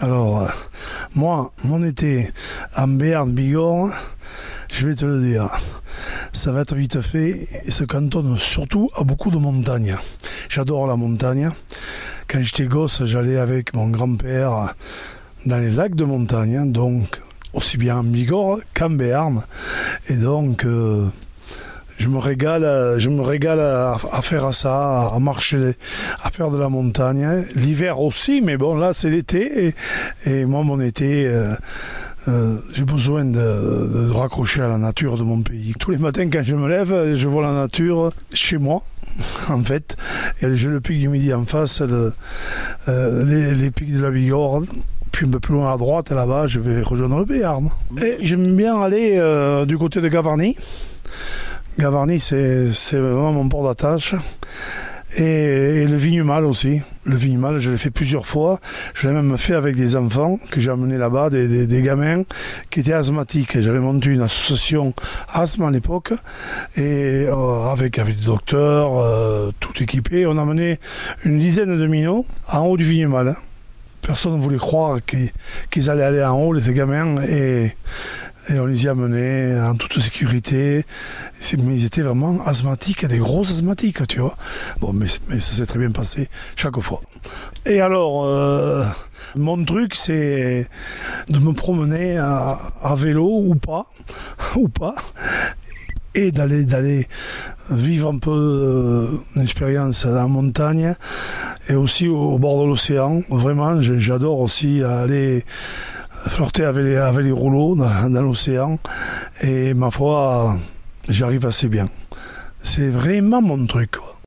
Alors, euh, moi, mon été en Béarn, Bigorre, je vais te le dire, ça va être vite fait et se cantonne surtout à beaucoup de montagnes. J'adore la montagne. Quand j'étais gosse, j'allais avec mon grand-père dans les lacs de montagne, donc aussi bien en Bigorre qu'en Béarn. Et donc, euh, je me régale, je me régale à, à faire ça, à marcher, à faire de la montagne. L'hiver aussi, mais bon, là c'est l'été. Et, moi, mon été, euh, euh, j'ai besoin de, raccrocher à la nature de mon pays. Tous les matins, quand je me lève, je vois la nature chez moi. En fait, et j'ai le pic du midi en face, euh, les, pics de la Bigorre. Puis un peu plus loin à droite, là-bas, je vais rejoindre le Béarn. Et j'aime bien aller du côté de Gavarnie. Gavarnie, c'est vraiment mon port d'attache. Et, le Vignemal aussi. Le Vignemal, je l'ai fait plusieurs fois. Je l'ai même fait avec des enfants que j'ai amenés là-bas, des, gamins qui étaient asthmatiques. J'avais monté une association asthme à l'époque. Et euh, avec, avec des docteurs, euh, tout équipé. On a mené une dizaine de minots en haut du Vignemal. Personne ne voulait croire qu'ils allaient aller en haut, les gamins. Et on les y a menés en toute sécurité. Mais ils étaient vraiment asthmatiques, des gros asthmatiques, tu vois. Bon, mais, ça s'est très bien passé chaque fois. Et alors, euh, mon truc, c'est de me promener à, à vélo ou pas, ou pas, et d'aller d'aller vivre un peu euh, une expérience en montagne et aussi au, bord de l'océan. Vraiment, j'adore aussi aller flirter avec les, rouleaux dans, dans l'océan. Et ma foi, j'arrive assez bien. C'est vraiment mon truc. quoi.